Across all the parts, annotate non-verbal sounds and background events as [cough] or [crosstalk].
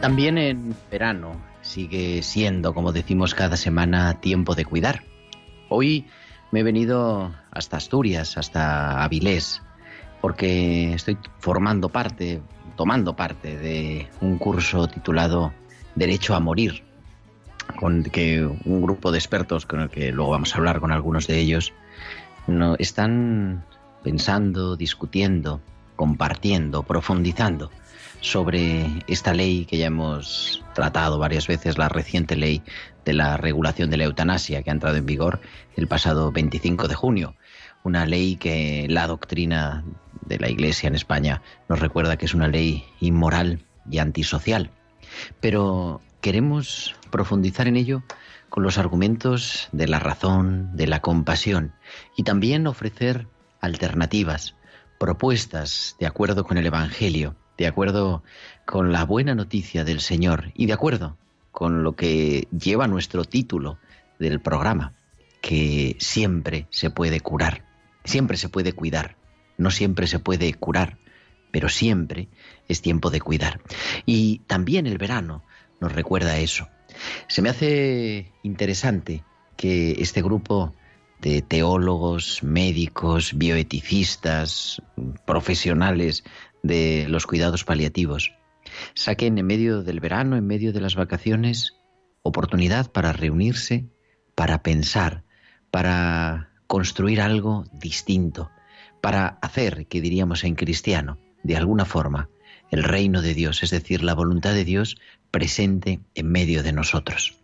También en verano sigue siendo, como decimos cada semana, tiempo de cuidar. Hoy me he venido hasta Asturias, hasta Avilés, porque estoy formando parte, tomando parte de un curso titulado Derecho a Morir, con que un grupo de expertos, con el que luego vamos a hablar con algunos de ellos, no, están pensando, discutiendo, compartiendo, profundizando sobre esta ley que ya hemos tratado varias veces, la reciente ley de la regulación de la eutanasia que ha entrado en vigor el pasado 25 de junio. Una ley que la doctrina de la Iglesia en España nos recuerda que es una ley inmoral y antisocial. Pero queremos profundizar en ello con los argumentos de la razón, de la compasión y también ofrecer alternativas, propuestas de acuerdo con el Evangelio de acuerdo con la buena noticia del Señor y de acuerdo con lo que lleva nuestro título del programa, que siempre se puede curar, siempre se puede cuidar, no siempre se puede curar, pero siempre es tiempo de cuidar. Y también el verano nos recuerda eso. Se me hace interesante que este grupo de teólogos, médicos, bioeticistas, profesionales de los cuidados paliativos. Saquen en medio del verano, en medio de las vacaciones, oportunidad para reunirse, para pensar, para construir algo distinto, para hacer, que diríamos en cristiano, de alguna forma, el reino de Dios, es decir, la voluntad de Dios presente en medio de nosotros.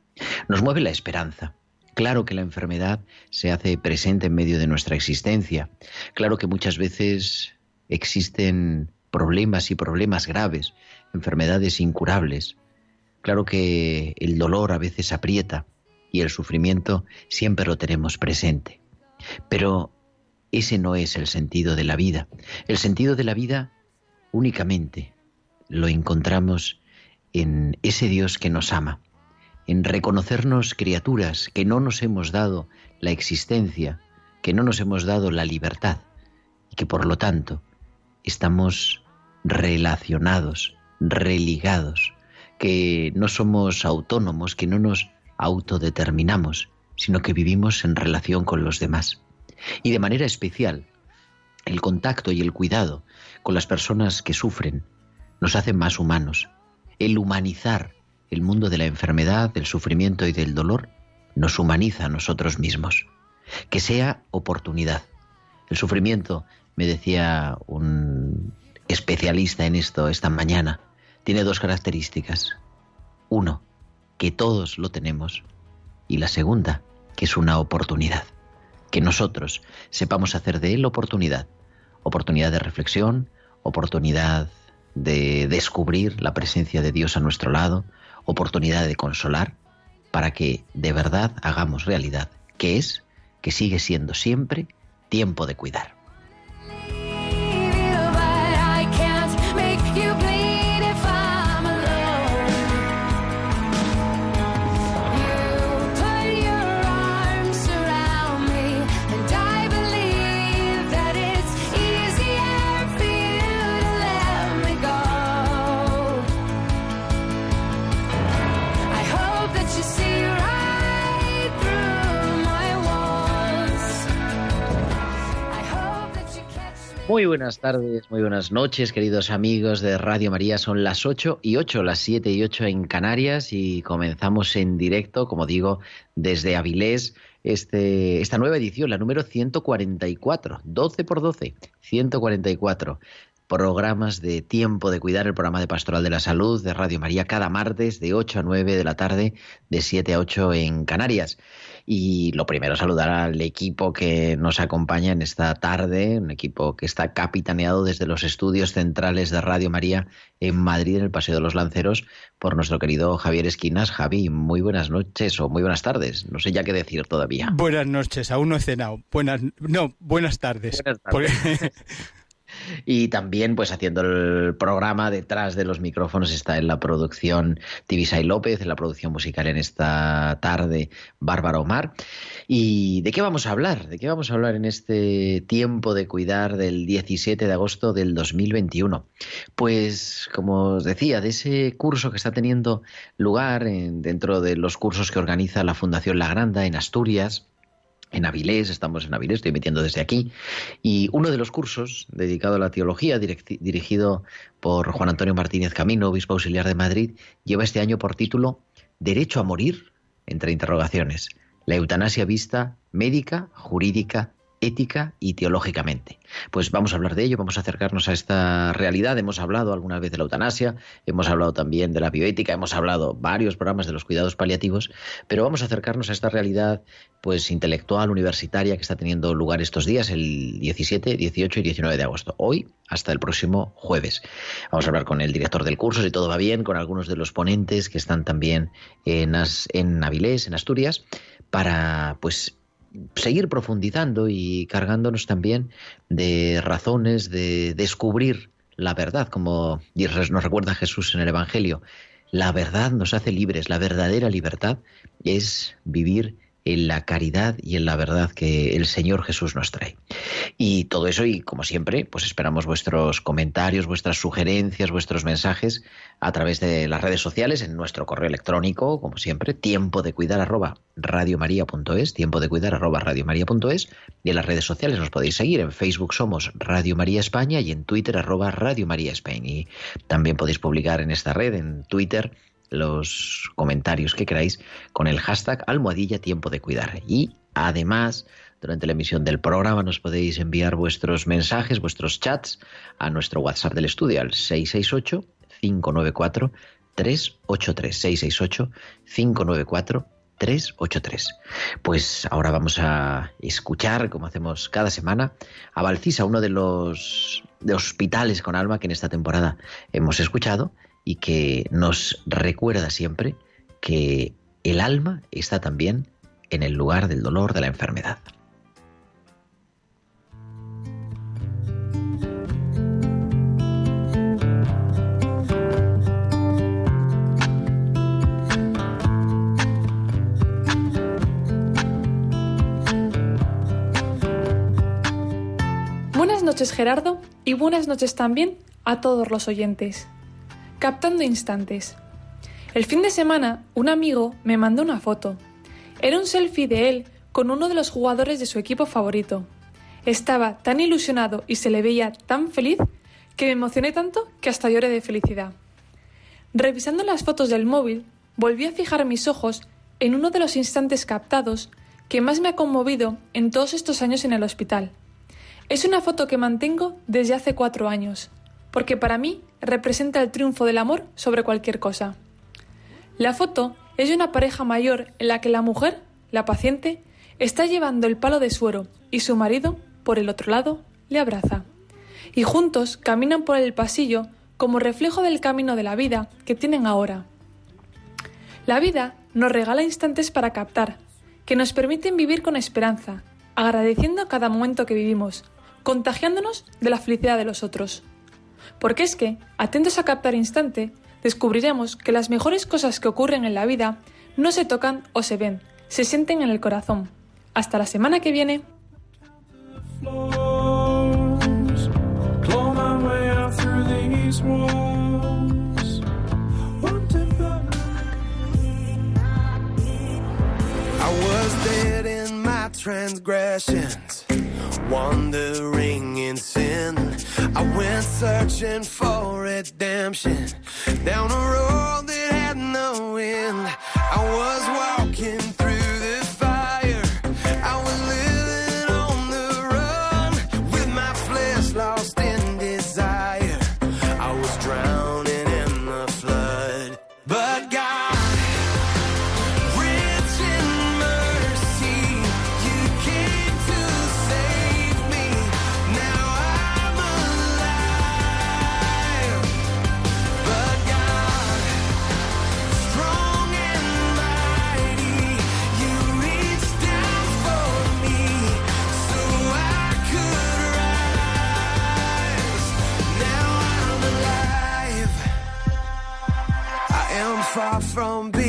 Nos mueve la esperanza. Claro que la enfermedad se hace presente en medio de nuestra existencia. Claro que muchas veces existen problemas y problemas graves, enfermedades incurables. Claro que el dolor a veces aprieta y el sufrimiento siempre lo tenemos presente. Pero ese no es el sentido de la vida. El sentido de la vida únicamente lo encontramos en ese Dios que nos ama, en reconocernos criaturas que no nos hemos dado la existencia, que no nos hemos dado la libertad y que por lo tanto estamos relacionados, religados, que no somos autónomos, que no nos autodeterminamos, sino que vivimos en relación con los demás. Y de manera especial, el contacto y el cuidado con las personas que sufren nos hacen más humanos. El humanizar el mundo de la enfermedad, del sufrimiento y del dolor nos humaniza a nosotros mismos. Que sea oportunidad. El sufrimiento, me decía un especialista en esto esta mañana, tiene dos características. Uno, que todos lo tenemos. Y la segunda, que es una oportunidad. Que nosotros sepamos hacer de él oportunidad. Oportunidad de reflexión, oportunidad de descubrir la presencia de Dios a nuestro lado, oportunidad de consolar, para que de verdad hagamos realidad, que es, que sigue siendo siempre, tiempo de cuidar. Muy buenas tardes, muy buenas noches, queridos amigos de Radio María. Son las 8 y 8, las 7 y 8 en Canarias y comenzamos en directo, como digo, desde Avilés, este, esta nueva edición, la número 144, 12 por 12, 144 programas de Tiempo de Cuidar, el programa de Pastoral de la Salud de Radio María, cada martes de 8 a 9 de la tarde, de 7 a 8 en Canarias. Y lo primero, saludar al equipo que nos acompaña en esta tarde, un equipo que está capitaneado desde los estudios centrales de Radio María en Madrid, en el Paseo de los Lanceros, por nuestro querido Javier Esquinas. Javi, muy buenas noches o muy buenas tardes. No sé ya qué decir todavía. Buenas noches, aún no he cenado. Buenas, no, buenas tardes. Buenas tardes. [laughs] Y también, pues haciendo el programa detrás de los micrófonos está en la producción Tibisay López, en la producción musical en esta tarde Bárbara Omar. ¿Y de qué vamos a hablar? ¿De qué vamos a hablar en este tiempo de cuidar del 17 de agosto del 2021? Pues, como os decía, de ese curso que está teniendo lugar dentro de los cursos que organiza la Fundación La Granda en Asturias, en Avilés, estamos en Avilés, estoy emitiendo desde aquí, y uno de los cursos dedicado a la teología, dirigido por Juan Antonio Martínez Camino, obispo auxiliar de Madrid, lleva este año por título Derecho a morir, entre interrogaciones, la eutanasia vista médica, jurídica ética y teológicamente. Pues vamos a hablar de ello, vamos a acercarnos a esta realidad. Hemos hablado alguna vez de la eutanasia, hemos hablado también de la bioética, hemos hablado varios programas de los cuidados paliativos, pero vamos a acercarnos a esta realidad pues intelectual universitaria que está teniendo lugar estos días, el 17, 18 y 19 de agosto. Hoy hasta el próximo jueves. Vamos a hablar con el director del curso, si todo va bien, con algunos de los ponentes que están también en, en Avilés, en Asturias, para pues seguir profundizando y cargándonos también de razones de descubrir la verdad, como nos recuerda Jesús en el Evangelio. La verdad nos hace libres, la verdadera libertad es vivir en la caridad y en la verdad que el Señor Jesús nos trae. Y todo eso, y como siempre, pues esperamos vuestros comentarios, vuestras sugerencias, vuestros mensajes a través de las redes sociales, en nuestro correo electrónico, como siempre, tiempo de cuidar arroba radiomaria.es, tiempo de cuidar arroba radiomaria.es, y en las redes sociales nos podéis seguir. En Facebook somos Radio María España y en Twitter arroba Radio María España. Y también podéis publicar en esta red, en Twitter, los comentarios que queráis con el hashtag almohadilla tiempo de cuidar. Y además, durante la emisión del programa nos podéis enviar vuestros mensajes, vuestros chats a nuestro WhatsApp del estudio al 668 594 383 668 594 383. Pues ahora vamos a escuchar, como hacemos cada semana, a Valcisa, uno de los de hospitales con alma que en esta temporada hemos escuchado y que nos recuerda siempre que el alma está también en el lugar del dolor de la enfermedad. Buenas noches Gerardo y buenas noches también a todos los oyentes captando instantes. El fin de semana, un amigo me mandó una foto. Era un selfie de él con uno de los jugadores de su equipo favorito. Estaba tan ilusionado y se le veía tan feliz que me emocioné tanto que hasta lloré de felicidad. Revisando las fotos del móvil, volví a fijar mis ojos en uno de los instantes captados que más me ha conmovido en todos estos años en el hospital. Es una foto que mantengo desde hace cuatro años porque para mí representa el triunfo del amor sobre cualquier cosa. La foto es de una pareja mayor en la que la mujer, la paciente, está llevando el palo de suero y su marido, por el otro lado, le abraza. Y juntos caminan por el pasillo como reflejo del camino de la vida que tienen ahora. La vida nos regala instantes para captar, que nos permiten vivir con esperanza, agradeciendo cada momento que vivimos, contagiándonos de la felicidad de los otros. Porque es que, atentos a captar instante, descubriremos que las mejores cosas que ocurren en la vida no se tocan o se ven, se sienten en el corazón. Hasta la semana que viene. Wandering in sin. I went searching for redemption down a road that had no end. I was walking through from being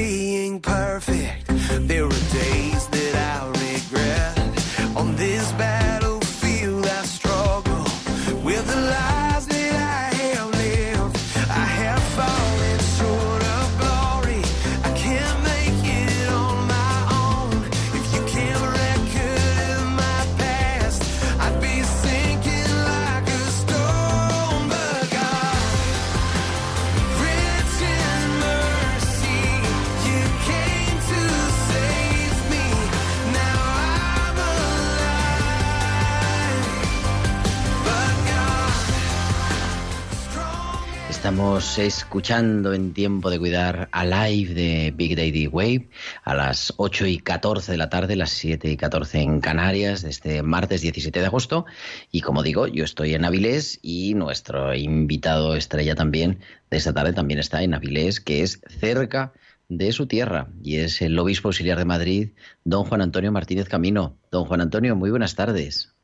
Estamos escuchando en tiempo de cuidar a live de Big Daddy Wave a las 8 y 14 de la tarde, las 7 y 14 en Canarias, este martes 17 de agosto. Y como digo, yo estoy en Avilés y nuestro invitado estrella también de esta tarde también está en Avilés, que es cerca de su tierra y es el obispo auxiliar de Madrid, don Juan Antonio Martínez Camino. Don Juan Antonio, muy buenas tardes.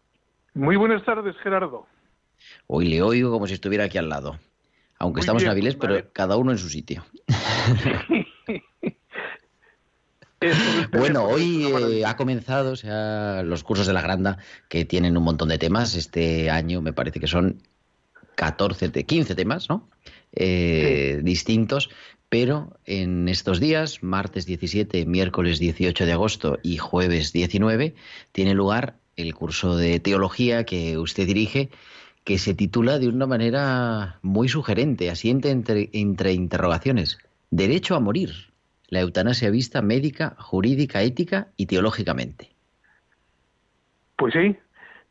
Muy buenas tardes, Gerardo. Hoy le oigo como si estuviera aquí al lado. Aunque Muy estamos en bien, Avilés, vale. pero cada uno en su sitio. [laughs] Bueno, hoy eh, ha comenzado o sea, los cursos de la Granda que tienen un montón de temas. Este año me parece que son 14, te- 15 temas, ¿no? Eh, Distintos. Pero en estos días, martes 17, miércoles 18 de agosto y jueves 19, tiene lugar el curso de teología que usted dirige, que se titula de una manera muy sugerente, asiente entre, entre interrogaciones. Derecho a morir. La eutanasia vista médica, jurídica, ética y teológicamente. Pues sí,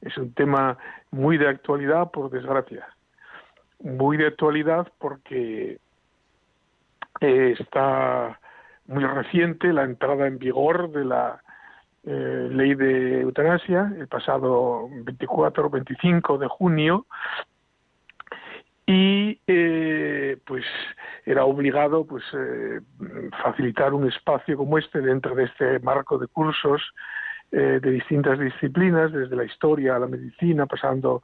es un tema muy de actualidad, por desgracia. Muy de actualidad porque está muy reciente la entrada en vigor de la eh, ley de eutanasia, el pasado 24 o 25 de junio, y eh, pues era obligado pues eh, facilitar un espacio como este dentro de este marco de cursos eh, de distintas disciplinas, desde la historia a la medicina, pasando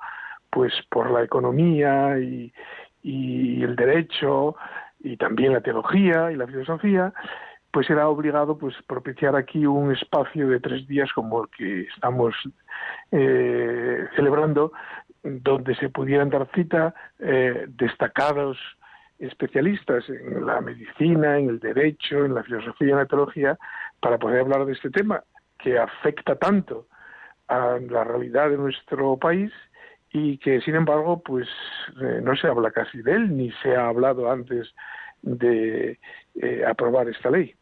pues por la economía y, y el derecho y también la teología y la filosofía, pues era obligado pues propiciar aquí un espacio de tres días como el que estamos eh, celebrando, donde se pudieran dar cita eh, destacados especialistas en la medicina, en el derecho, en la filosofía y en la teología, para poder hablar de este tema que afecta tanto a la realidad de nuestro país y que sin embargo pues eh, no se habla casi de él ni se ha hablado antes de eh, aprobar esta ley.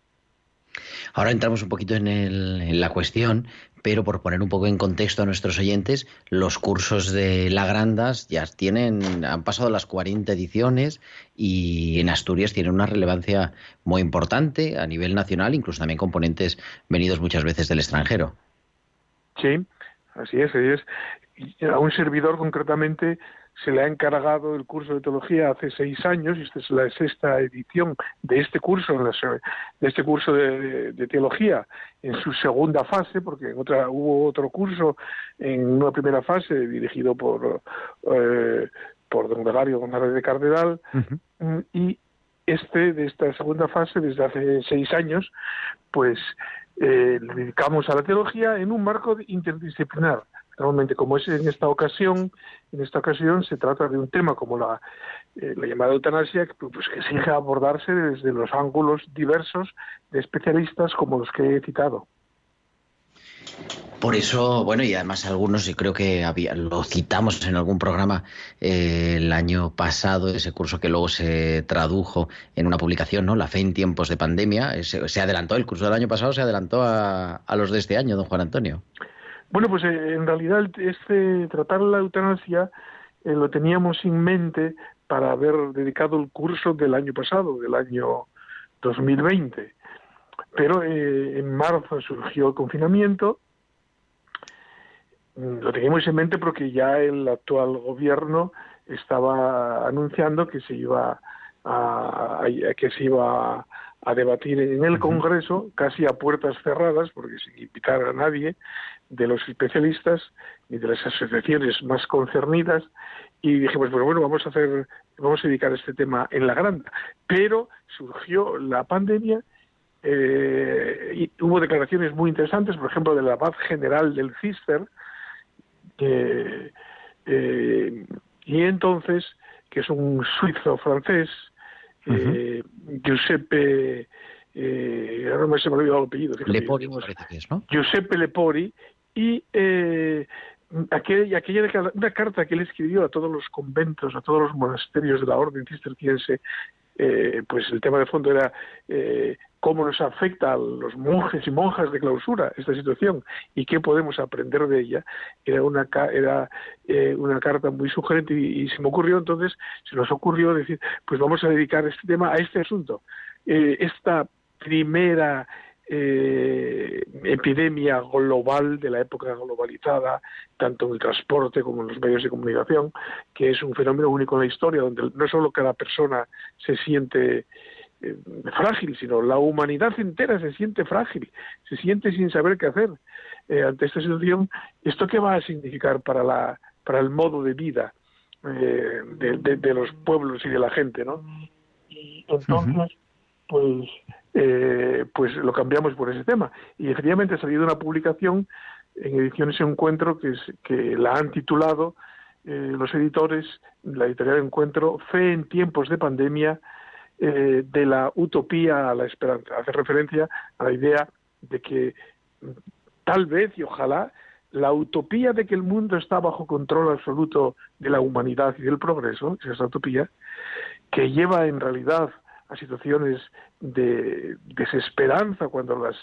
Ahora entramos un poquito en, el- en la cuestión, pero por poner un poco en contexto a nuestros oyentes, los cursos de La Grandas ya tienen, han pasado las 40 ediciones y en Asturias tienen una relevancia muy importante a nivel nacional, incluso también componentes venidos muchas veces del extranjero. Sí, así es, así es. Y a un servidor concretamente se le ha encargado el curso de teología hace seis años, y esta es la sexta edición de este curso, en la se- de este curso de, de- de teología, en su segunda fase, porque en otra hubo otro curso en una primera fase dirigido por eh, por don Gregario González de Cardenal, y este de esta segunda fase desde hace seis años pues eh, le dedicamos a la teología en un marco interdisciplinar normalmente como es en esta ocasión en esta ocasión se trata de un tema como la, eh, la llamada eutanasia que, pues, que exige abordarse desde los ángulos diversos de especialistas como los que he citado Por eso, bueno, y además algunos, y creo que había, lo citamos en algún programa eh, el año pasado, ese curso que luego se tradujo en una publicación, ¿no? La fe en tiempos de pandemia. Se, adelantó, el curso del año pasado se adelantó a, los de este año, don Juan Antonio. Bueno, pues eh, en realidad este tratar la eutanasia eh, lo teníamos en mente para haber dedicado el curso del año pasado, del año 2020. Pero en marzo surgió el confinamiento Mm, lo teníamos en mente porque ya el actual gobierno estaba anunciando que se iba a, que se iba a, debatir en el Congreso casi a puertas cerradas porque sin invitar a nadie de los especialistas ni de las asociaciones más concernidas y dijimos pues bueno vamos a hacer vamos a dedicar este tema en la granda pero surgió la pandemia eh, y hubo declaraciones muy interesantes por ejemplo de la paz general del CISTER eh, y entonces, que es un suizo francés, eh, Giuseppe, ahora me se me ha olvidado el apellido. Lepori, parece que es, ¿no? Giuseppe Lepori, y eh, aquella, aquella una carta que él escribió a todos los conventos, a todos los monasterios de la orden cisterciense, eh, pues el tema de fondo era eh, cómo nos afecta a los monjes y monjas de clausura esta situación y qué podemos aprender de ella. Era una, era, eh, una carta muy sugerente y, se me ocurrió entonces, se nos ocurrió decir, pues vamos a dedicar este tema a este asunto. esta primera eh, epidemia global de la época globalizada, tanto en el transporte como en los medios de comunicación, que es un fenómeno único en la historia, donde no solo cada persona se siente eh, frágil, sino la humanidad entera se siente frágil, se siente sin saber qué hacer eh, ante esta situación. ¿Esto qué va a significar para, la, para el modo de vida eh, de, los pueblos y de la gente? ¿no? Y entonces, pues eh, pues lo cambiamos por ese tema. Y efectivamente ha salido una publicación en Ediciones Encuentro que, es, que la han titulado eh, los editores, la editorial Encuentro, Fe en tiempos de pandemia, eh, de la utopía a la esperanza. Hace referencia a la idea de que tal vez y ojalá la utopía de que el mundo está bajo control absoluto de la humanidad y del progreso, esa utopía, que lleva en realidad a situaciones de desesperanza cuando las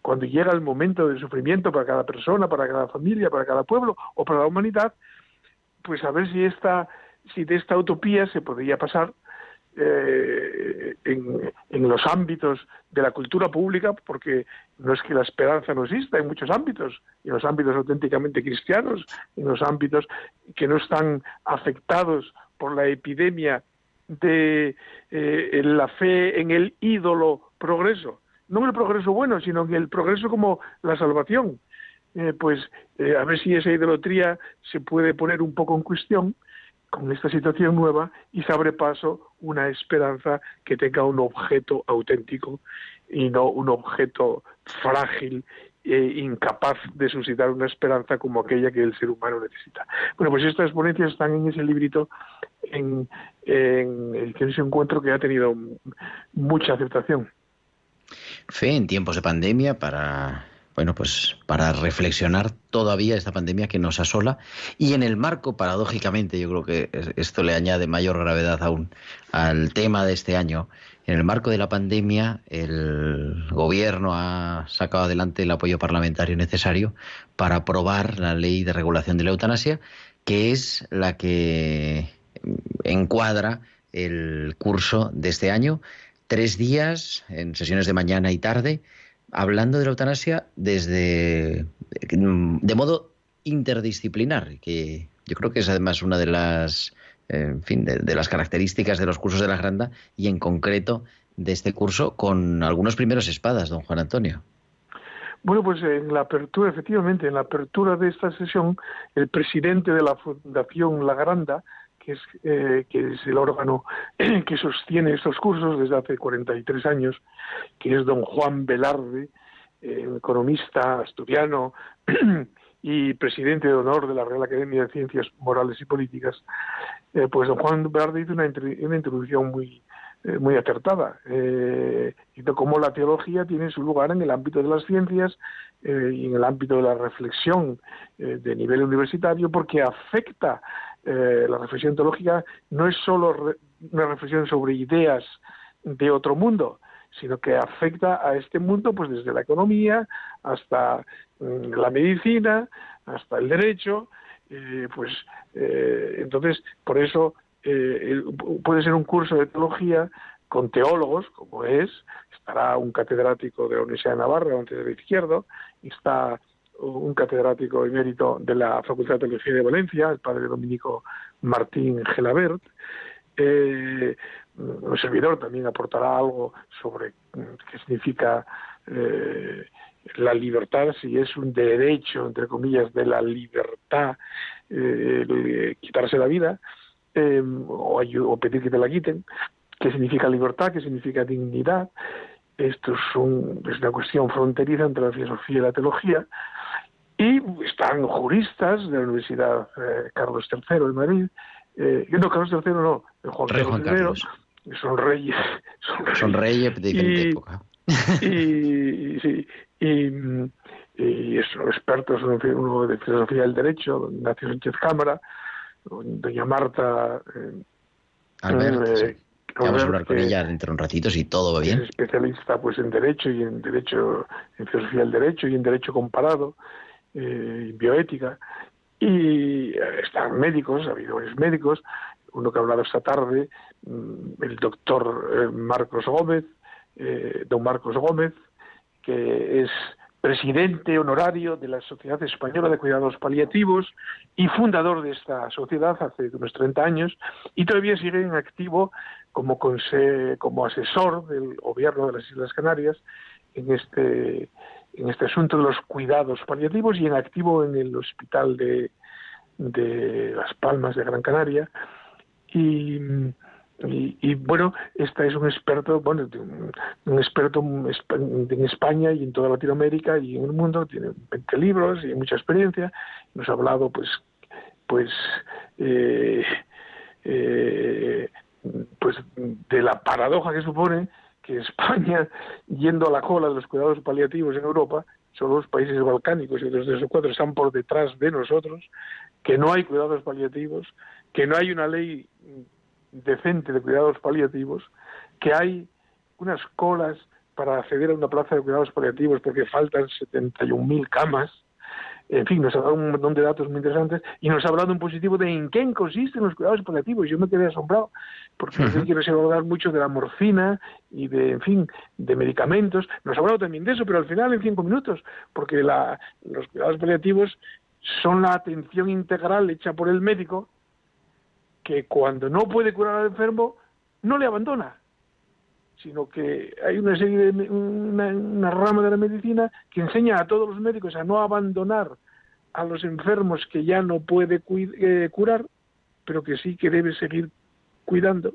cuando llega el momento del sufrimiento para cada persona, para cada familia, para cada pueblo o para la humanidad, pues a ver si esta si de esta utopía se podría pasar eh, en, en, los ámbitos de la cultura pública, porque no es que la esperanza no exista en muchos ámbitos, en los ámbitos auténticamente cristianos, en los ámbitos que no están afectados por la epidemia de eh, la fe en el ídolo progreso, no en el progreso bueno, sino en el progreso como la salvación. Eh, pues eh, a ver si esa idolatría se puede poner un poco en cuestión con esta situación nueva y se abre paso una esperanza que tenga un objeto auténtico y no un objeto frágil e incapaz de suscitar una esperanza como aquella que el ser humano necesita. Bueno, pues estas ponencias están en ese librito en, en, ese encuentro que ha tenido mucha aceptación. Fe en tiempos de pandemia para bueno, pues para reflexionar todavía esta pandemia que nos asola y en el marco, paradójicamente, yo creo que esto le añade mayor gravedad aún al tema de este año. En el marco de la pandemia, el gobierno ha sacado adelante el apoyo parlamentario necesario para aprobar la ley de regulación de la eutanasia, que es la que encuadra el curso de este año, tres días en sesiones de mañana y tarde, hablando de la eutanasia desde de modo interdisciplinar, que yo creo que es además una de las en fin, de, las características de los cursos de la Granda y en concreto de este curso con algunos primeros espadas, don Juan Antonio. Bueno, pues en la apertura, efectivamente, en la apertura de esta sesión, el presidente de la Fundación La Granda, que es, eh, que es el órgano [clears throat] que sostiene estos cursos desde hace 43 años, que es don Juan Velarde, eh, economista asturiano [clears throat] y presidente de honor de la Real Academia de Ciencias Morales y Políticas, eh, pues don Juan Velarde hizo una, introducción muy, muy acertada, eh, cómo la teología tiene su lugar en el ámbito de las ciencias, eh, y en el ámbito de la reflexión eh, de nivel universitario porque afecta la reflexión teológica no es solo una reflexión sobre ideas de otro mundo, sino que afecta a este mundo pues desde la economía hasta mm, la medicina, hasta el derecho, pues entonces por eso puede ser un curso de teología con teólogos, como es, estará un catedrático de la Universidad de Navarra, antes de Izquierdo, y está un catedrático emérito de la Facultad de Teología de Valencia, el padre dominico Martín Gelabert. Eh, un servidor también aportará algo sobre qué significa eh, la libertad, si es un derecho, entre comillas, de la libertad, eh, quitarse la vida eh, o, o pedir que te la quiten qué significa libertad, qué significa dignidad. Esto es, una cuestión fronteriza entre la filosofía y la teología. Y están juristas de la Universidad Carlos III de Madrid. Eh, no, Carlos III no, Juan, Carlos, Juan Carlos. [laughs] Son reyes. Son reyes, de diferente época. y, sí, y, son expertos, uno de filosofía del derecho, don Ignacio Sánchez Cámara, doña Marta. Eh, Albert, eh, Vamos a hablar con ella dentro de un ratito si todo va bien. Es especialista pues en derecho y en derecho, en filosofía del derecho y en derecho comparado, eh, bioética. Y eh, están médicos, ha habido varios médicos, uno que ha hablado esta tarde, mm, el doctor eh, Marcos Gómez, don Marcos Gómez, que es presidente honorario de la Sociedad Española de Cuidados Paliativos y fundador de esta sociedad hace unos 30 años y todavía sigue en activo como, como asesor del gobierno de las Islas Canarias en este, en este asunto de los cuidados paliativos y en activo en el hospital de, de Las Palmas de Gran Canaria y bueno, esta es un experto, bueno, un, experto en España y en toda Latinoamérica y en el mundo, tiene 20 libros y mucha experiencia, nos ha hablado pues, pues, eh, eh, pues de la paradoja que supone que España, yendo a la cola de los cuidados paliativos en Europa, solo los países balcánicos y otros de esos cuatro están por detrás de nosotros, que no hay cuidados paliativos, que no hay una ley decente de cuidados paliativos, que hay unas colas para acceder a una plaza de cuidados paliativos porque faltan 71.000 camas. En fin, nos ha dado un montón de datos muy interesantes y nos ha hablado en positivo de en qué consisten los cuidados paliativos. Yo me quedé asombrado porque uh quiero hablar mucho de la morfina y de, en fin, de medicamentos. Nos ha hablado también de eso, pero al final en cinco minutos, porque la, los cuidados paliativos son la atención integral hecha por el médico que cuando no puede curar al enfermo, no le abandona, sino que hay una serie de una, rama de la medicina que enseña a todos los médicos a no abandonar a los enfermos que ya no puede eh, curar, pero que sí que debe seguir cuidando.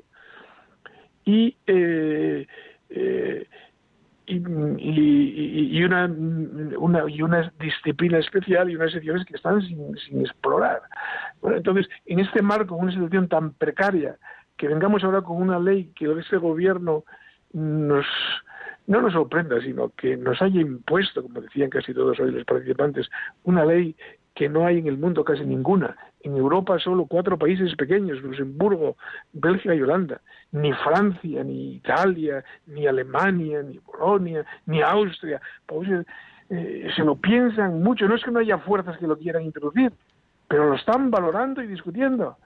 Y eh, eh, y, una, una, y una disciplina especial y unas secciones que están sin, sin explorar. Bueno, entonces, en este marco, una situación tan precaria, que vengamos ahora con una ley que ese gobierno nos no nos sorprenda, sino que nos haya impuesto, como decían casi todos hoy los participantes, una ley que no hay en el mundo casi ninguna. En Europa solo cuatro países pequeños, Luxemburgo, Bélgica y Holanda. Ni Francia, ni Italia, ni Alemania, ni Polonia, ni Austria. Pues, eh, se lo piensan mucho. No es que no haya fuerzas que lo quieran introducir, pero lo están valorando y discutiendo.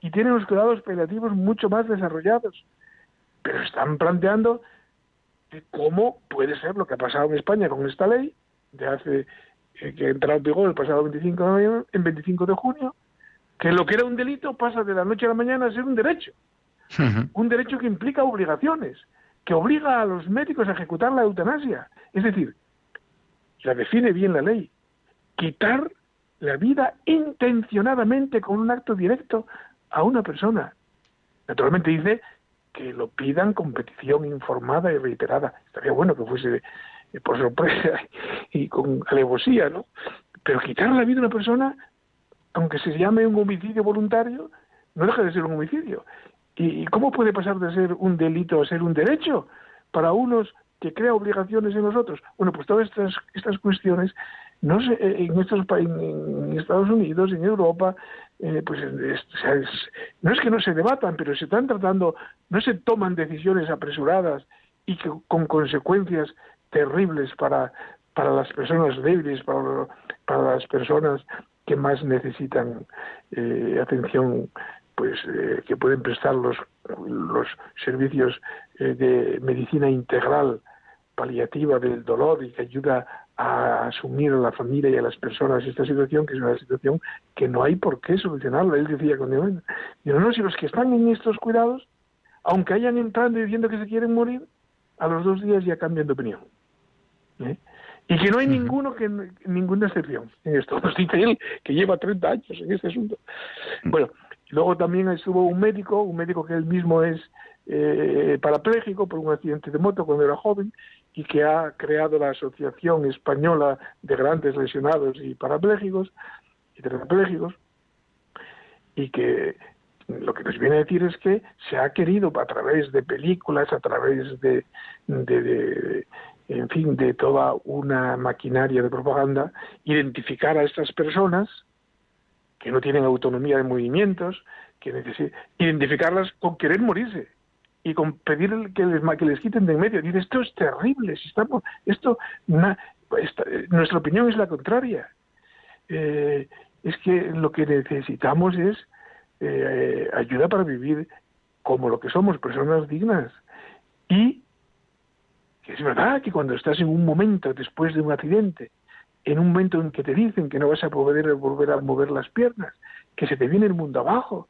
Y tienen los cuidados paliativos mucho más desarrollados. Pero están planteando cómo puede ser lo que ha pasado en España con esta ley de hace que entró en vigor el pasado 25 de, en 25 de junio, que lo que era un delito pasa de la noche a la mañana a ser un derecho. Un derecho que implica obligaciones, que obliga a los médicos a ejecutar la eutanasia. Es decir, la define bien la ley, quitar la vida intencionadamente con un acto directo a una persona. Naturalmente dice que lo pidan con petición informada y reiterada. Estaría bueno que fuese por sorpresa [laughs] y con alevosía, ¿no? Pero quitar la vida a una persona, aunque se llame un homicidio voluntario, no deja de ser un homicidio. ¿Y cómo puede pasar de ser un delito a ser un derecho? Para unos que crea obligaciones en nosotros. Bueno, pues todas estas, estas cuestiones, no sé, eh, en estos en Estados Unidos, en Europa, eh, pues no es que no se debatan, pero se están tratando, no se toman decisiones apresuradas y que, con consecuencias terribles para, para las personas débiles, para, para las personas que más necesitan eh, atención pues eh, que pueden prestar los, los servicios eh, de medicina integral paliativa del dolor y que ayuda a asumir a la familia y a las personas esta situación, que es una situación que no hay por qué solucionarla. Él decía con yo no, si los que están en estos cuidados, aunque hayan entrado diciendo que se quieren morir, a los dos días ya cambian de opinión. ¿Eh? Y que no hay ninguno que ninguna excepción en esto. Nos dice él que lleva 30 años en este asunto. Bueno, Luego también estuvo un médico, un médico que él mismo es eh, parapléjico por un accidente de moto cuando era joven y que ha creado la Asociación Española de Grandes Lesionados y Parapléjicos y Tetrapléjicos y que lo que nos viene a decir es que se ha querido a través de películas, a través de, de en fin, de toda una maquinaria de propaganda, identificar a estas personas que no tienen autonomía de movimientos, que necesitan identificarlas con querer morirse y con pedir que les, quiten de en medio. Dice, esto es terrible, si estamos, esto, nuestra opinión es la contraria. Eh, es que lo que necesitamos es eh, ayuda para vivir como lo que somos, personas dignas. Y es verdad que cuando estás en un momento después de un accidente en un momento en que te dicen que no vas a poder volver a mover las piernas, que se te viene el mundo abajo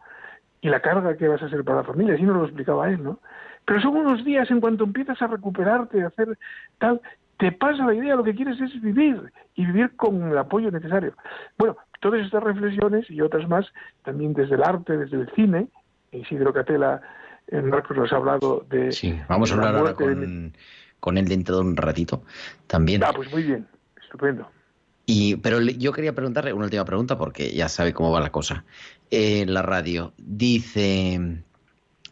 y la carga que vas a hacer para la familia, así nos lo explicaba él, ¿no? Pero son unos días en cuanto empiezas a recuperarte, a hacer tal, te pasa la idea, lo que quieres es vivir y vivir con el apoyo necesario. Bueno, todas estas reflexiones y otras más, también desde el arte, desde el cine, Isidro Catela, en Marcos nos ha hablado de... Sí, vamos a hablar ahora con, con él dentro de un ratito también. Ah, pues muy bien, estupendo pero yo quería preguntarle una última pregunta porque ya sabe cómo va la cosa. En la radio dice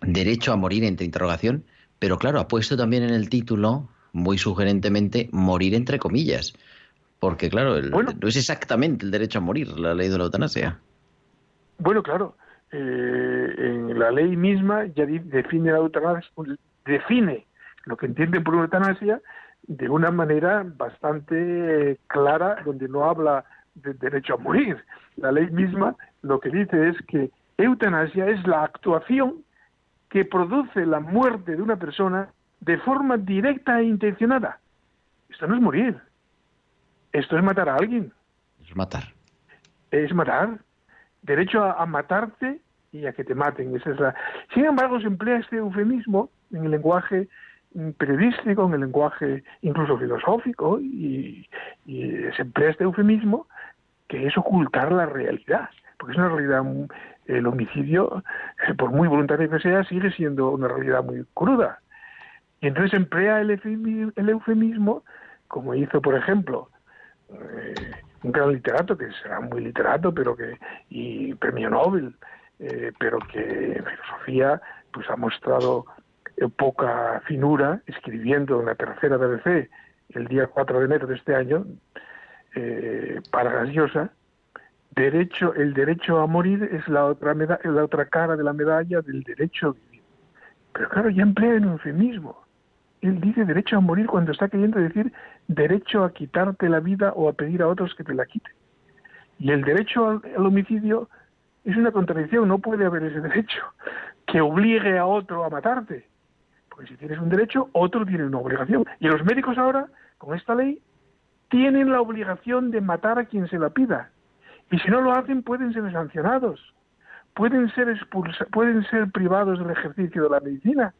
derecho a morir entre interrogación, pero claro, ha puesto también en el título, muy sugerentemente, morir entre comillas. Porque claro, no es exactamente el derecho a morir la ley de la eutanasia. Bueno, claro. Eh, en la ley misma ya define la eutanasia, define lo que entiende por eutanasia de una manera bastante clara, donde no habla del derecho a morir. La ley misma lo que dice es que eutanasia es la actuación que produce la muerte de una persona de forma directa e intencionada. Esto no es morir. Esto es matar a alguien. Es matar. Es matar. Derecho a, a matarte y a que te maten. Esa es la... Sin embargo, se emplea este eufemismo en el lenguaje periodístico, en el lenguaje incluso filosófico, y, se emplea este eufemismo que es ocultar la realidad, porque es una realidad, el homicidio, eh, por muy voluntario que sea, sigue siendo una realidad muy cruda. Y entonces emplea el eufemismo, como hizo, por ejemplo, eh, un gran literato, que será muy literato, pero que, y premio Nobel, eh, pero que en filosofía pues ha mostrado poca finura, escribiendo en la tercera BBC el día 4 de enero de este año, eh, para Gasiosa, derecho, el derecho a morir es la otra, la otra cara de la medalla del derecho a vivir. Pero claro, ya emplea el eufemismo. Él dice derecho a morir cuando está queriendo decir derecho a quitarte la vida o a pedir a otros que te la quiten. Y el derecho al homicidio es una contradicción, no puede haber ese derecho que obligue a otro a matarte. Porque si tienes un derecho, otro tiene una obligación. Y los médicos ahora, con esta ley, tienen la obligación de matar a quien se la pida. Y si no lo hacen, pueden ser sancionados. Pueden ser, pueden ser privados del ejercicio de la medicina.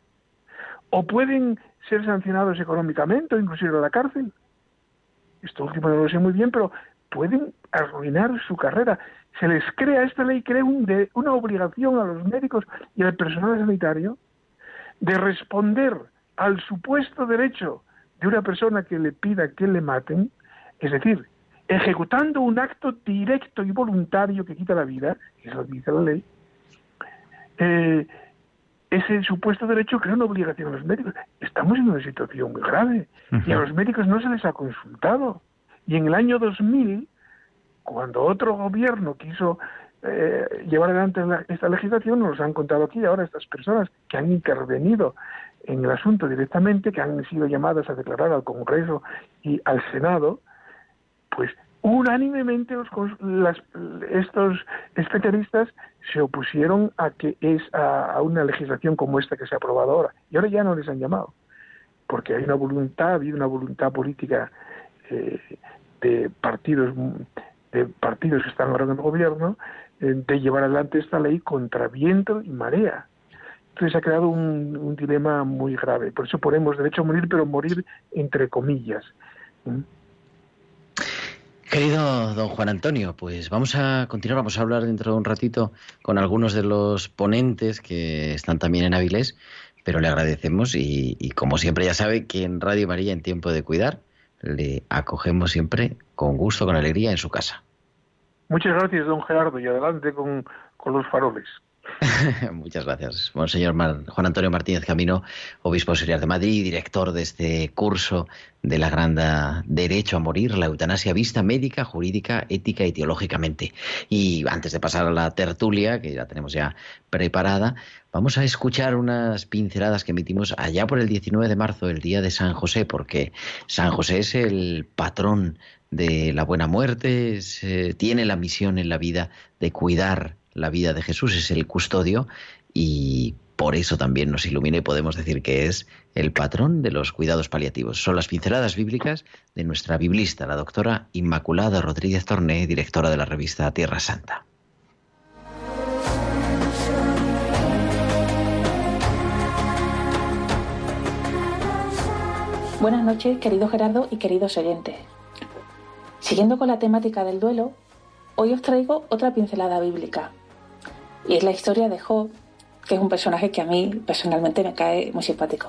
O pueden ser sancionados económicamente o inclusive a la cárcel. Esto último no lo sé muy bien, pero pueden arruinar su carrera. Se les crea, esta ley crea una obligación a los médicos y al personal sanitario de responder al supuesto derecho de una persona que le pida que le maten, es decir, ejecutando un acto directo y voluntario que quita la vida, que es lo que dice la ley, eh, ese supuesto derecho crea una obligación a los médicos. Estamos en una situación muy grave y a los médicos no se les ha consultado. Y en el año 2000, cuando otro gobierno quiso eh, llevar adelante esta legislación, nos han contado aquí ahora estas personas que han intervenido en el asunto directamente, que han sido llamadas a declarar al Congreso y al Senado, pues unánimemente estos especialistas se opusieron a que es a, una legislación como esta que se ha aprobado ahora. Y ahora ya no les han llamado porque hay una voluntad ha habido una voluntad política eh, de partidos de partidos que están ahora en el gobierno de llevar adelante esta ley contra viento y marea. Entonces ha creado un, dilema muy grave. Por eso ponemos derecho a morir pero morir entre comillas Querido don Juan Antonio, pues vamos a continuar, vamos a hablar dentro de un ratito con algunos de los ponentes que están también en Avilés, pero le agradecemos y, y como siempre ya sabe que en Radio María en tiempo de cuidar le acogemos siempre con gusto, con alegría en su casa. Muchas gracias, don Gerardo, y adelante con, con los faroles. [laughs] Muchas gracias. Monseñor Juan Antonio Martínez Camino, obispo auxiliar de Madrid, director de este curso de la Granda Derecho a Morir, la eutanasia vista médica, jurídica, ética y teológicamente. Y antes de pasar a la tertulia, que ya tenemos ya preparada, vamos a escuchar unas pinceladas que emitimos allá por el 19 de marzo, el día de San José, porque San José es el patrón de la buena muerte, eh, tiene la misión en la vida de cuidar la vida de Jesús, es el custodio y por eso también nos ilumina y podemos decir que es el patrón de los cuidados paliativos. Son las pinceladas bíblicas de nuestra biblista, la doctora Inmaculada Rodríguez Torné, directora de la revista Tierra Santa. Buenas noches, querido Gerardo y queridos oyentes. Siguiendo con la temática del duelo, hoy os traigo otra pincelada bíblica, y es la historia de Job, que es un personaje que a mí personalmente me cae muy simpático.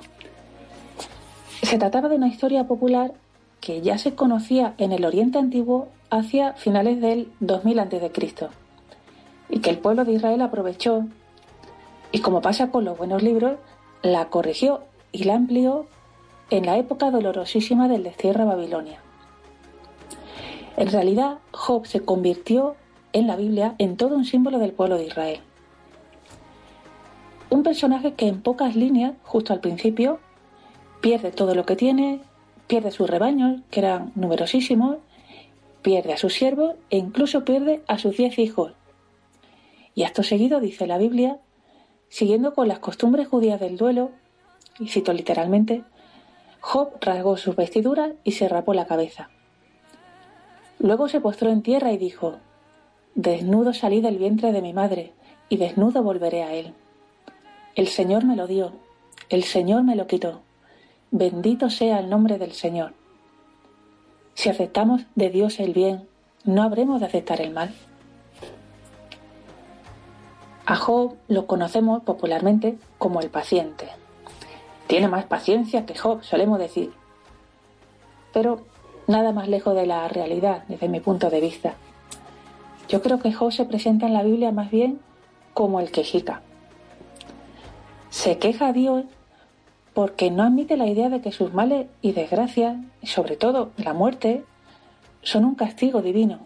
Se trataba de una historia popular que ya se conocía en el Oriente Antiguo hacia finales del 2000 a.C. y que el pueblo de Israel aprovechó y como pasa con los buenos libros, la corrigió y la amplió en la época dolorosísima del destierro a Babilonia. En realidad, Job se convirtió en la Biblia en todo un símbolo del pueblo de Israel. Un personaje que en pocas líneas, justo al principio, pierde todo lo que tiene, pierde sus rebaños, que eran numerosísimos, pierde a sus siervos e incluso pierde a sus diez hijos. Y esto seguido, dice la Biblia, siguiendo con las costumbres judías del duelo, y cito literalmente, Job rasgó sus vestiduras y se rapó la cabeza. Luego se postró en tierra y dijo, Desnudo salí del vientre de mi madre, y desnudo volveré a él. El Señor me lo dio, el Señor me lo quitó. Bendito sea el nombre del Señor. Si aceptamos de Dios el bien, no habremos de aceptar el mal. A Job lo conocemos popularmente como el paciente. Tiene más paciencia que Job, solemos decir. Pero nada más lejos de la realidad desde mi punto de vista. Yo creo que Job se presenta en la Biblia más bien como el quejica se queja a Dios porque no admite la idea de que sus males y desgracias, y sobre todo la muerte, son un castigo divino.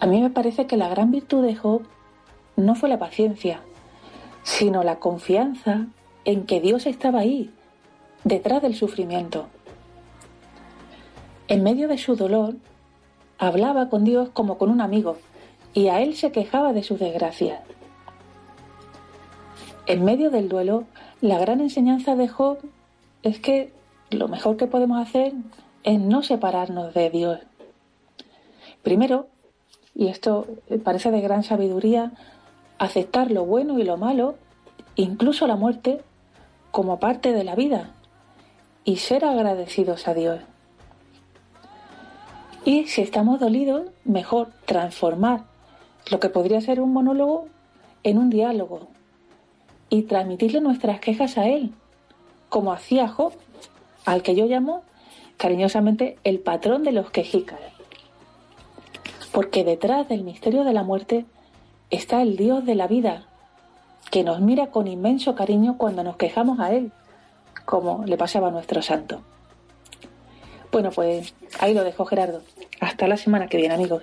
A mí me parece que la gran virtud de Job no fue la paciencia, sino la confianza en que Dios estaba ahí, detrás del sufrimiento. En medio de su dolor, hablaba con Dios como con un amigo, y a él se quejaba de sus desgracias. En medio del duelo, la gran enseñanza de Job es que lo mejor que podemos hacer es no separarnos de Dios. Primero, y esto parece de gran sabiduría, aceptar lo bueno y lo malo, incluso la muerte, como parte de la vida y ser agradecidos a Dios. Y si estamos dolidos, mejor transformar lo que podría ser un monólogo en un diálogo, y transmitirle nuestras quejas a Él, como hacía Job, al que yo llamo cariñosamente el patrón de los quejicas. Porque detrás del misterio de la muerte está el Dios de la vida, que nos mira con inmenso cariño cuando nos quejamos a Él, como le pasaba a nuestro santo. Bueno, pues ahí lo dejo Gerardo. Hasta la semana que viene, amigos.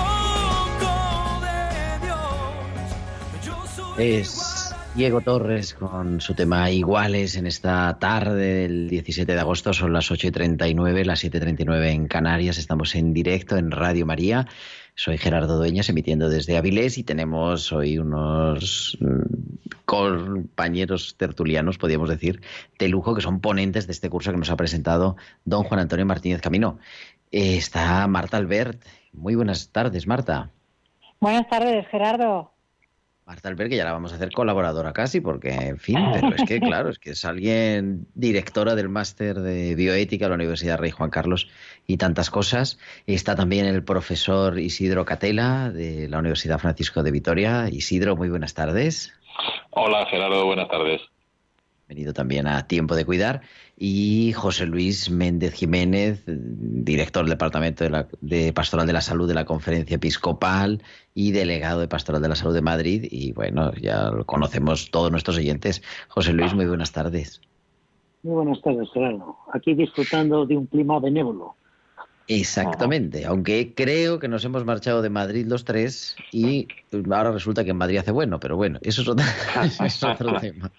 Es Diego Torres con su tema Iguales en esta tarde del 17 de agosto. Son las 8 y 39, las 7 y 39 en Canarias. Estamos en directo en Radio María. Soy Gerardo Dueñas emitiendo desde Avilés y tenemos hoy unos mm, compañeros tertulianos, podríamos decir, de lujo, que son ponentes de este curso que nos ha presentado don Juan Antonio Martínez Camino. Eh, está Marta Albert. Muy buenas tardes, Marta. Buenas tardes, Gerardo. Marta Albert, que ya la vamos a hacer colaboradora casi, porque, en fin, pero es que, claro, es que es alguien directora del máster de bioética de la Universidad Rey Juan Carlos y tantas cosas. Está también el profesor Isidro Catela de la Universidad Francisco de Vitoria. Isidro, muy buenas tardes. Hola, Gerardo, buenas tardes. Venido también a Tiempo de Cuidar y José Luis Méndez Jiménez, director del Departamento de, Pastoral de la Salud de la Conferencia Episcopal y delegado de Pastoral de la Salud de Madrid. Y bueno, ya lo conocemos todos nuestros oyentes. José Luis, muy buenas tardes. Muy buenas tardes, Gerardo. Aquí disfrutando de un clima benévolo. Exactamente, aunque creo que nos hemos marchado de Madrid los tres y ahora resulta que en Madrid hace bueno, pero bueno, eso es [laughs] otro [laughs] tema.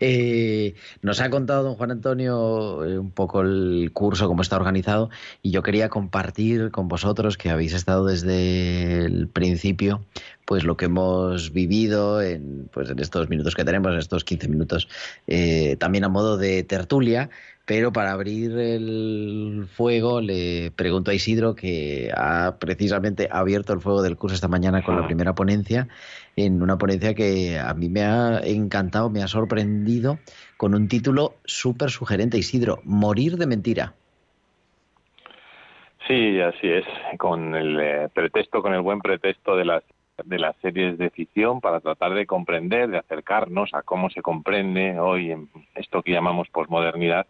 Eh, nos ha contado don Juan Antonio eh, un poco el curso, cómo está organizado, y yo quería compartir con vosotros, que habéis estado desde el principio, pues lo que hemos vivido en, pues en estos minutos que tenemos, en estos 15 minutos, eh, también a modo de tertulia, pero para abrir el fuego le pregunto a Isidro, que ha precisamente abierto el fuego del curso esta mañana con la primera ponencia, en una ponencia que a mí me ha encantado, me ha sorprendido, con un título súper sugerente, Isidro, Morir de mentira. Sí, así es, con el eh, pretexto, con el buen pretexto de las de las series de ficción para tratar de comprender, de acercarnos a cómo se comprende hoy en esto que llamamos posmodernidad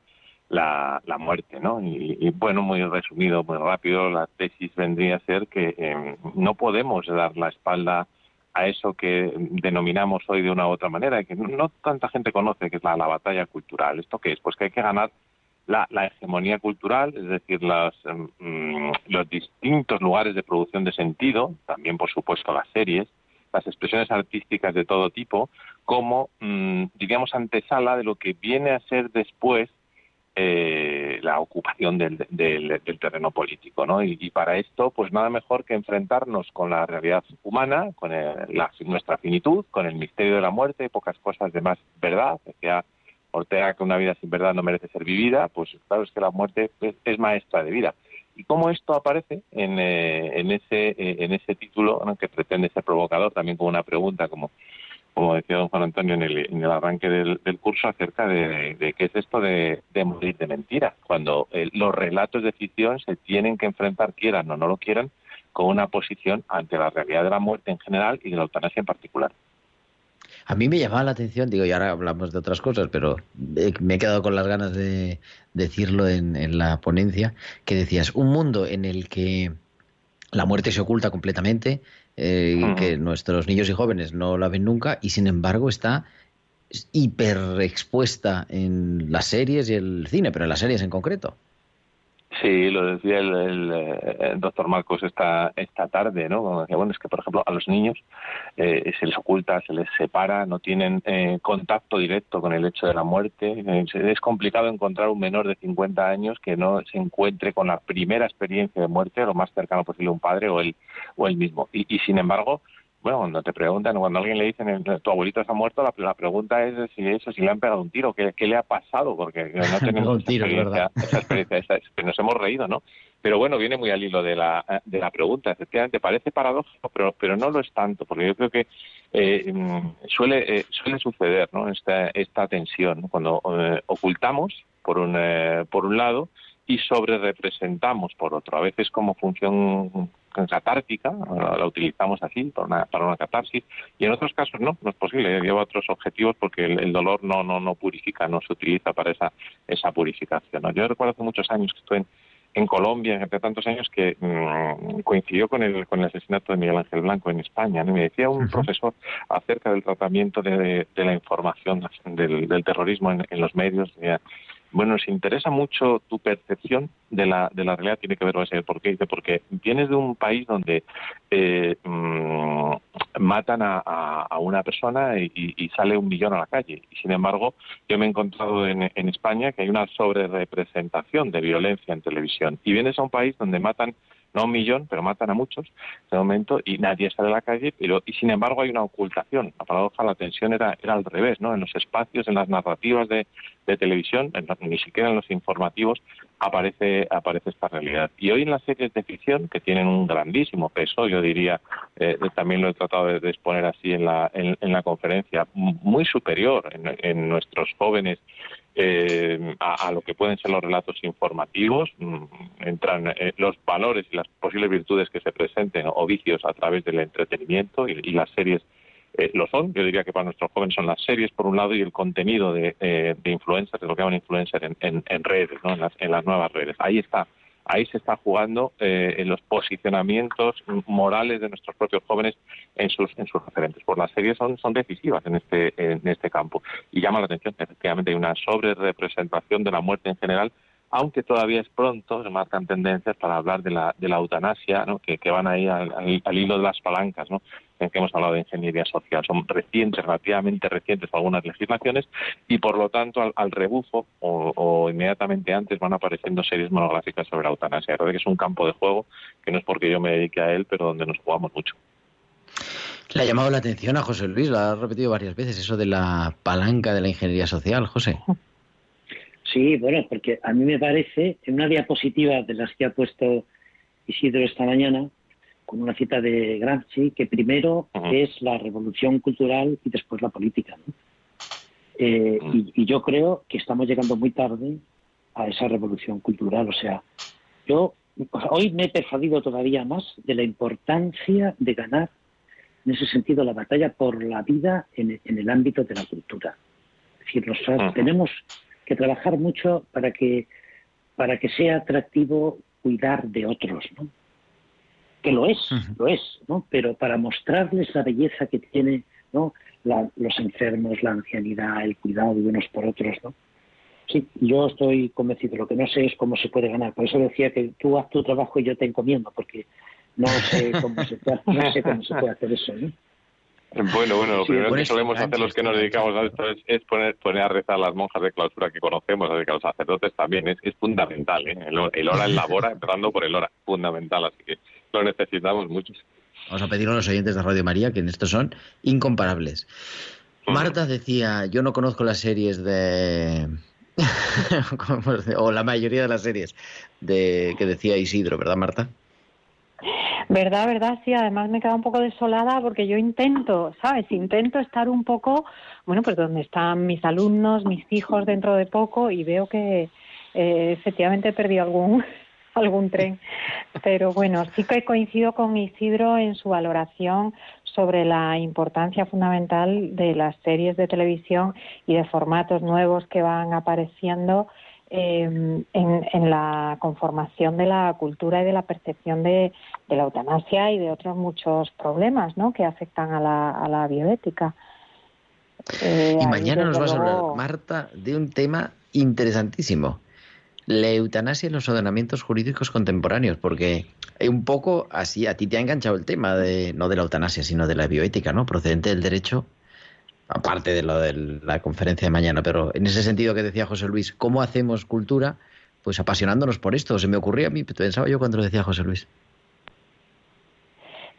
la, la muerte, ¿no? Y, bueno, muy resumido, muy rápido, la tesis vendría a ser que em, no podemos dar la espalda a eso que denominamos hoy de una u otra manera, que no tanta gente conoce, que es la, batalla cultural. ¿Esto qué es? Pues que hay que ganar la, hegemonía cultural, es decir, las, mm, los distintos lugares de producción de sentido, también por supuesto las series, las expresiones artísticas de todo tipo, como, mm, diríamos, antesala de lo que viene a ser después eh, la ocupación del, del, terreno político, ¿no? Y, para esto, pues nada mejor que enfrentarnos con la realidad humana, con nuestra finitud, con el misterio de la muerte, pocas cosas de más verdad. Decía Ortega que una vida sin verdad no merece ser vivida, pues claro es que la muerte es, maestra de vida. Y cómo esto aparece en, eh, eh, en ese título que pretende ser provocador, también como una pregunta, como como decía don Juan Antonio en el, arranque del, curso, acerca de, qué es esto de, morir de mentira, cuando eh, los relatos de ficción se tienen que enfrentar, quieran o no lo quieran, con una posición ante la realidad de la muerte en general y de la eutanasia en particular. A mí me llamaba la atención, digo, y ahora hablamos de otras cosas, pero eh, me he quedado con las ganas de decirlo en la ponencia, que decías, un mundo en el que la muerte se oculta completamente, eh, que nuestros niños y jóvenes no la ven nunca y sin embargo está hiper expuesta en las series y el cine, pero en las series en concreto. Sí, lo decía el, eh, doctor Marcos esta, esta tarde, ¿no? decía, bueno, es que, por ejemplo, a los niños eh, se les oculta, se les separa, no tienen eh, contacto directo con el hecho de la muerte. es complicado encontrar un menor de 50 años que no se encuentre con la primera experiencia de muerte, lo más cercano posible a un padre o él, o él mismo. Y sin embargo, bueno, cuando te preguntan, cuando alguien le dicen tu abuelito se ha muerto, la, pregunta es si eso, si le han pegado un tiro, qué, qué le ha pasado, porque no [laughs] tenemos esa, experiencia, esa, experiencia, que nos hemos reído, ¿no? Pero bueno, viene muy al hilo de la, de la pregunta. Efectivamente, parece paradójico, pero, pero no lo es tanto, porque yo creo que eh, mm, suele, eh, suele suceder ¿no? esta, esta tensión, cuando eh, ocultamos, por un, por un lado, y sobre representamos por otro. A veces como función catártica, la utilizamos así para una, para una catarsis, y en otros casos no, no es posible, lleva otros objetivos porque el, dolor no, no, no purifica, no se utiliza para esa, esa purificación. Yo recuerdo hace muchos años que estuve en, en Colombia, entre tantos años que mm, coincidió con el, con el asesinato de Miguel Ángel Blanco en España. Me decía un profesor acerca del tratamiento de, de la información del, del terrorismo en, en los medios. Bueno, nos interesa mucho tu percepción de la, de la realidad, tiene que ver con ese por qué. Dice, porque vienes de un país donde eh, mm, matan a, una persona y, y, sale un millón a la calle. Y sin embargo, yo me he encontrado en, en España que hay una sobrerepresentación de violencia en televisión. Y vienes a un país donde matan no un millón, pero matan a muchos de momento y nadie sale a la calle, pero y sin embargo hay una ocultación. La paradoja, la tensión era, era al revés, ¿no? En los espacios, en las narrativas de, de televisión, ni siquiera en los informativos aparece aparece esta realidad. Y hoy en las series de ficción que tienen un grandísimo peso, yo diría, eh, también lo he tratado de, exponer así en la en, la conferencia, muy superior en, en nuestros jóvenes eh, a, lo que pueden ser los relatos informativos, mm, entran eh, los valores y las posibles virtudes que se presenten o vicios a través del entretenimiento y, las series eh, lo son. Yo diría que para nuestros jóvenes son las series por un lado y el contenido de, de influencers, de lo que llaman influencer en, en, redes, ¿no? en, las, en las nuevas redes. Ahí está ahí se está jugando eh, en los posicionamientos morales de nuestros propios jóvenes en sus en sus referentes. Por las series son son decisivas en este en este campo y llama la atención efectivamente hay una sobre representación de la muerte en general aunque todavía es pronto, se marcan tendencias para hablar de la, de la eutanasia, ¿no? que, que van ahí al, al, hilo de las palancas, ¿no? en que hemos hablado de ingeniería social. Son recientes, relativamente recientes algunas legislaciones y por lo tanto al, al rebufo o, o, inmediatamente antes van apareciendo series monográficas sobre la eutanasia. Creo que es un campo de juego que no es porque yo me dedique a él, pero donde nos jugamos mucho. Le ha llamado la atención a José Luis, lo ha repetido varias veces, eso de la palanca de la ingeniería social, José. [laughs] Sí, bueno, porque a mí me parece, en una diapositiva de las que ha puesto Isidro esta mañana, con una cita de Gramsci, que primero es la revolución cultural y después la política. Eh, y, yo creo que estamos llegando muy tarde a esa revolución cultural. O sea, yo hoy me he persuadido todavía más de la importancia de ganar, en ese sentido, la batalla por la vida en, el ámbito de la cultura. Es decir, nosotros tenemos que trabajar mucho para que, para que sea atractivo cuidar de otros, ¿no? Que lo es, lo es, ¿no? Pero para mostrarles la belleza que tiene, ¿no? los enfermos, la ancianidad, el cuidado de unos por otros, ¿no? Sí, yo estoy convencido. Lo que no sé es cómo se puede ganar. Por eso decía que tú haz tu trabajo y yo te encomiendo, porque no sé cómo se puede, no sé cómo se puede hacer eso, ¿no? Bueno, bueno, lo primero que solemos hacer los que nos dedicamos a esto es, poner, poner a rezar las monjas de clausura que conocemos, así que a los sacerdotes también es, es fundamental, ¿eh? el, el, hora en la hora, empezando por el hora, fundamental, así que lo necesitamos mucho. Vamos a pedir a los oyentes de Radio María que en esto son incomparables. Marta decía, yo no conozco las series de... [laughs] o la mayoría de las series de que decía Isidro, ¿verdad, Marta? Verdad, verdad, sí. Además me queda un poco desolada porque yo intento, ¿sabes? Intento estar un poco, bueno, pues donde están mis alumnos, mis hijos dentro de poco y veo que eh, efectivamente perdido algún [laughs] algún tren. Pero bueno, sí que coincido con Isidro en su valoración sobre la importancia fundamental de las series de televisión y de formatos nuevos que van apareciendo em, en, la conformación de la cultura y de la percepción de, la eutanasia y de otros muchos problemas ¿no? que afectan a la, a la bioética. Eh, y mañana nos vas a hablar, Marta, de un tema interesantísimo. La eutanasia y los ordenamientos jurídicos contemporáneos, porque un poco así, a ti te ha enganchado el tema de no de la eutanasia, sino de la bioética, ¿no? Procedente del derecho, aparte de lo de la conferencia de mañana, pero en ese sentido que decía José Luis, ¿cómo hacemos cultura? Pues apasionándonos por esto. Se me ocurría a mí, pensaba yo cuando lo decía José Luis.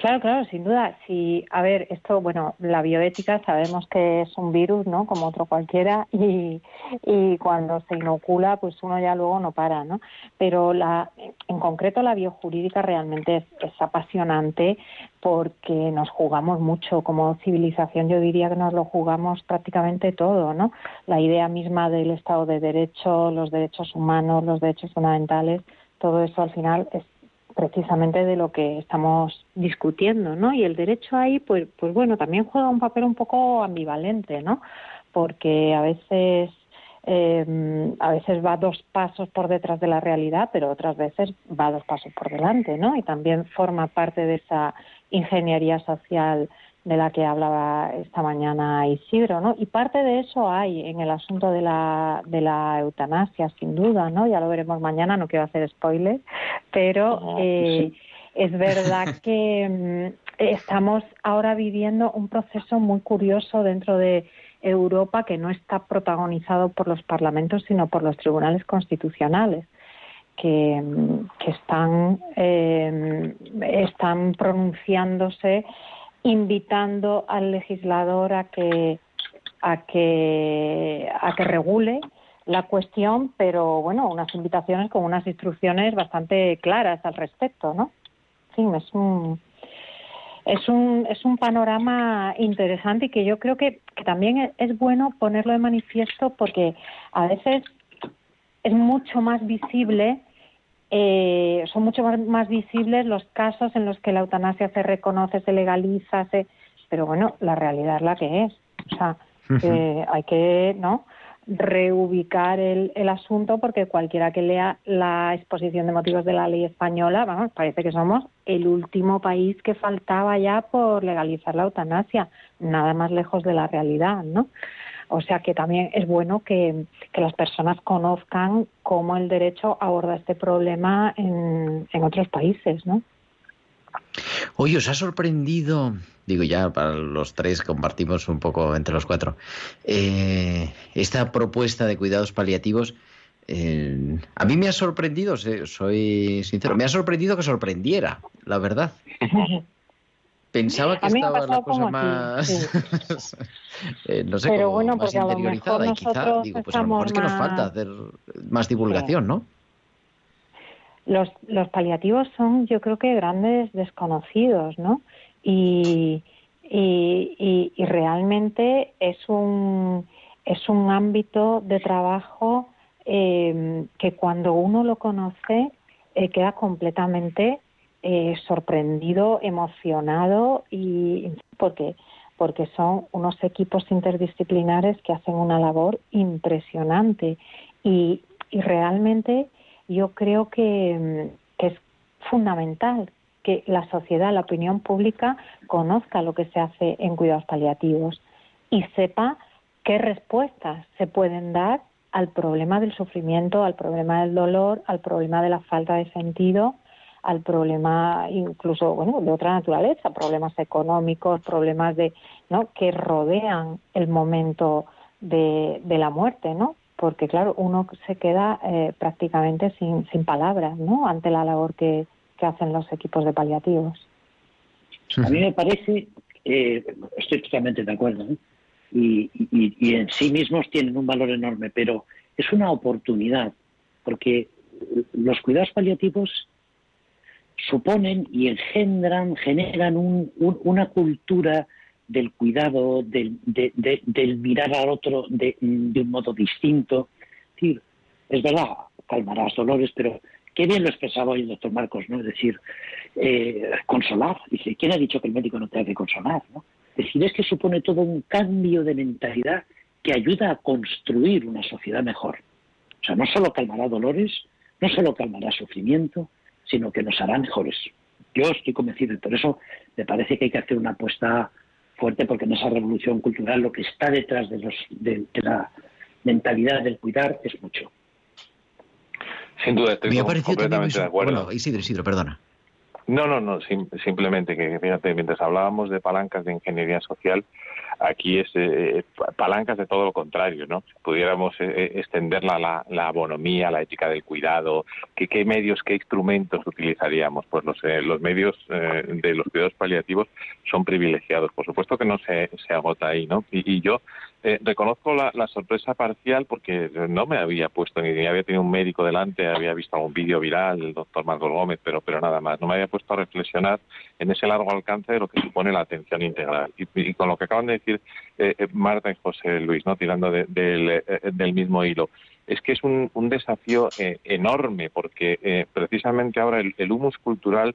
Claro, claro, sin duda. Si, a ver, esto, bueno, la bioética sabemos que es un virus, ¿no? Como otro cualquiera, [laughs] y, y cuando se inocula, pues uno ya luego no para, ¿no? Pero la, en concreto la biojurídica realmente es, es apasionante porque nos jugamos mucho como civilización. Yo diría que nos lo jugamos prácticamente todo, ¿no? La idea misma del Estado de Derecho, los derechos humanos, los derechos fundamentales, todo eso al final es precisamente de lo que estamos discutiendo, ¿no? Y el derecho ahí, pues, pues bueno, también juega un papel un poco ambivalente, ¿no? Porque a veces eh, a veces va dos pasos por detrás de la realidad, pero otras veces va dos pasos por delante, ¿no? Y también forma parte de esa ingeniería social de la que hablaba esta mañana Isidro, ¿no? Y parte de eso hay en el asunto de la, de la eutanasia, sin duda, ¿no? Ya lo veremos mañana, no quiero hacer spoilers, pero eh, es verdad [laughs] que mm, estamos ahora viviendo un proceso muy curioso dentro de Europa que no está protagonizado por los parlamentos, sino por los tribunales constitucionales. Que, mm, que están, eh, están pronunciándose invitando al legislador a que a que a que regule la cuestión, pero bueno, unas invitaciones con unas instrucciones bastante claras al respecto, ¿no? Sí, es un es un es un panorama interesante y que yo creo que, que también es bueno ponerlo de manifiesto porque a veces es mucho más visible eh, son mucho más, visibles los casos en los que la eutanasia se reconoce, se legaliza, se... pero bueno, la realidad es la que es. O sea, hay que no reubicar el, el, asunto porque cualquiera que lea la exposición de motivos de la ley española, vamos, parece que somos el último país que faltaba ya por legalizar la eutanasia, nada más lejos de la realidad, ¿no? O sea que también es bueno que, las personas conozcan cómo el derecho aborda este problema en, otros países, ¿no? Oye, ¿os ha sorprendido, digo ya para los tres, compartimos un poco entre los cuatro, eh, esta propuesta de cuidados paliativos? Eh, a mí me ha sorprendido, soy sincero, me ha sorprendido que sorprendiera, la verdad. [laughs] Pensaba que estaba la cosa más. [laughs] Eh, no sé, Pero bueno, más interiorizada y quizá, digo, pues a lo mejor es que nos falta hacer más divulgación, ¿no? Los, los paliativos son, yo creo que grandes desconocidos, ¿no? Y, y, y, realmente es un, es un ámbito de trabajo eh, que cuando uno lo conoce eh, queda completamente eh, sorprendido, emocionado y porque porque son unos equipos interdisciplinares que hacen una labor impresionante. Y, realmente yo creo que, que, es fundamental que la sociedad, la opinión pública conozca lo que se hace en cuidados paliativos y sepa qué respuestas se pueden dar al problema del sufrimiento, al problema del dolor, al problema de la falta de sentido al problema incluso bueno de otra naturaleza problemas económicos problemas de no que rodean el momento de, de la muerte no porque claro uno se queda eh, prácticamente sin, sin palabras no ante la labor que, que hacen los equipos de paliativos. A mí me parece eh, estoy totalmente de acuerdo ¿eh? y, y, y en sí mismos tienen un valor enorme pero es una oportunidad porque los cuidados paliativos suponen y engendran, generan una cultura del cuidado, del, mirar al otro de, un modo distinto. Es, decir, es verdad, calmarás dolores, pero qué bien lo expresaba hoy el doctor Marcos, ¿no? Es decir, eh, consolar. Dice, ¿quién ha dicho que el médico no te hace consolar? Es decir, es que supone todo un cambio de mentalidad que ayuda a construir una sociedad mejor. O sea, no solo calmará dolores, no solo calmará sufrimiento, sino que nos hará mejores. Yo estoy convencido y por eso me parece que hay que hacer una apuesta fuerte porque en esa revolución cultural lo que está detrás de, los, de, la mentalidad del cuidar es mucho. Sin duda, estoy completamente de acuerdo. Bueno, Isidro, Isidro, perdona. No, no, no, simplemente que fíjate, mientras hablábamos de palancas de ingeniería social, aquí es eh, palancas de todo lo contrario, ¿no? Pudiéramos eh, eh, extender la, la, abonomía, la ética del cuidado, ¿qué, qué medios, qué instrumentos utilizaríamos? Pues los, los medios de los cuidados paliativos son privilegiados. Por supuesto que no se, se agota ahí, ¿no? y yo eh, reconozco la, sorpresa parcial porque no me había puesto ni, había tenido un médico delante, había visto algún vídeo viral, el doctor Marcos Gómez, pero, pero nada más. No me había puesto a reflexionar en ese largo alcance de lo que supone la atención integral. Y, con lo que acaban de decir eh, eh, Marta y José Luis, no tirando del mismo hilo, es que es un, desafío enorme porque precisamente ahora el humus cultural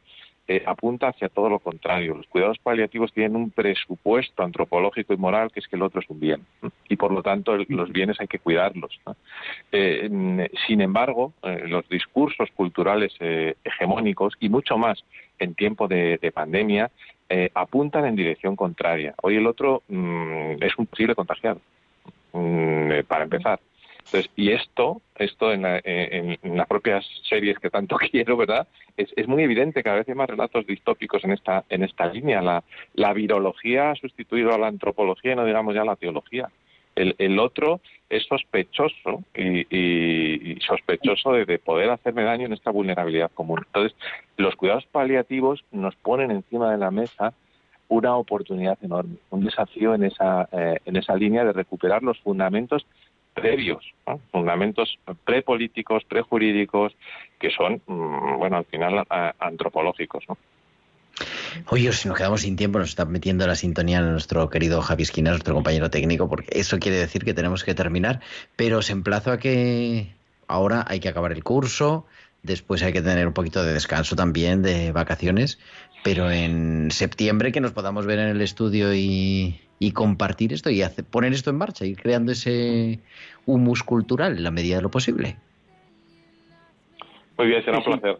eh, apunta hacia todo lo contrario. Los cuidados paliativos tienen un presupuesto antropológico y moral que es que el otro es un bien y por lo tanto los bienes hay que cuidarlos. Eh, sin embargo, eh, los discursos culturales hegemónicos y mucho más en tiempo de, pandemia apuntan en dirección contraria. Hoy el otro mm, es un posible contagiado, mm, para empezar. Entonces, y esto, esto en, las propias series que tanto [laughs] quiero, ¿verdad? Es, muy evidente, cada vez hay más relatos distópicos en esta, en esta línea. La, la virología ha sustituido a la antropología y no digamos ya la teología. El, el otro es sospechoso y, sospechoso de, poder hacerme daño en esta vulnerabilidad común. Entonces, los cuidados paliativos nos ponen encima de la mesa una oportunidad enorme, un desafío en esa, eh, en esa línea de recuperar los fundamentos previos, fundamentos prepolíticos, prejurídicos, que son, mm, bueno, al final antropológicos. ¿no? Oye, si nos quedamos sin tiempo, nos está metiendo la sintonía nuestro querido Javi Esquina, nuestro compañero técnico, porque eso quiere decir que tenemos que terminar, pero os emplazo a que ahora hay que acabar el curso, después hay que tener un poquito de descanso también, de vacaciones, pero en septiembre que nos podamos ver en el estudio y, y compartir esto y hacer, poner esto en marcha, ir creando ese humus cultural en la medida de lo posible. Muy bien, será un placer.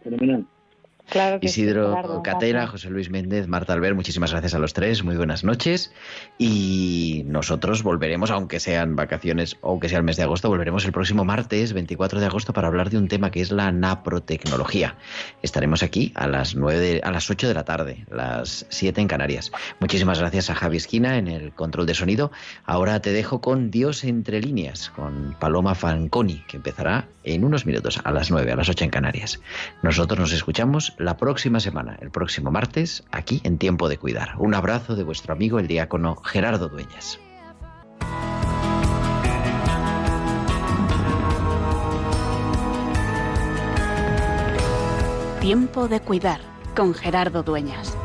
Isidro Catera, José Luis Méndez, Marta Albert, muchísimas gracias a los tres, muy buenas noches. Y nosotros volveremos, aunque sean vacaciones o que sea el mes de agosto, volveremos el próximo martes 24 de agosto para hablar de un tema que es la naprotecnología. Estaremos aquí a las 9 a las 8 de la tarde, las 7 en Canarias. Muchísimas gracias a Javi Esquina en el control de sonido. Ahora te dejo con Dios entre líneas, con Paloma Fanconi, que empezará en unos minutos, a las 9, a las 8 en Canarias. Nosotros nos escuchamos la próxima semana, el próximo martes, aquí en Tiempo de Cuidar. Un abrazo de vuestro amigo el diácono Gerardo Dueñas. Tiempo de Cuidar con Gerardo Dueñas.